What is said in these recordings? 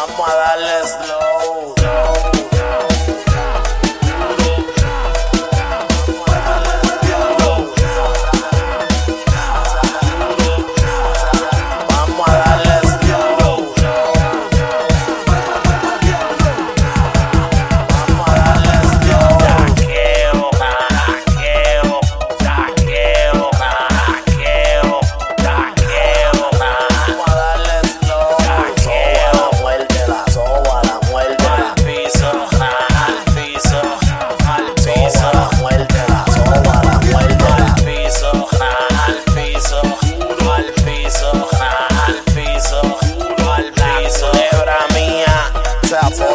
Vamos a darles lo out.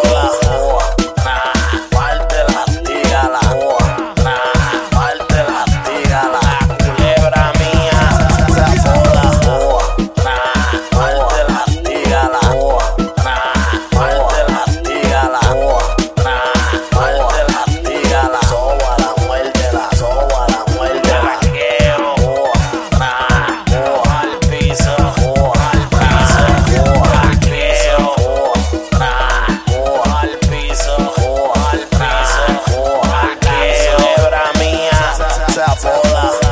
Chapola.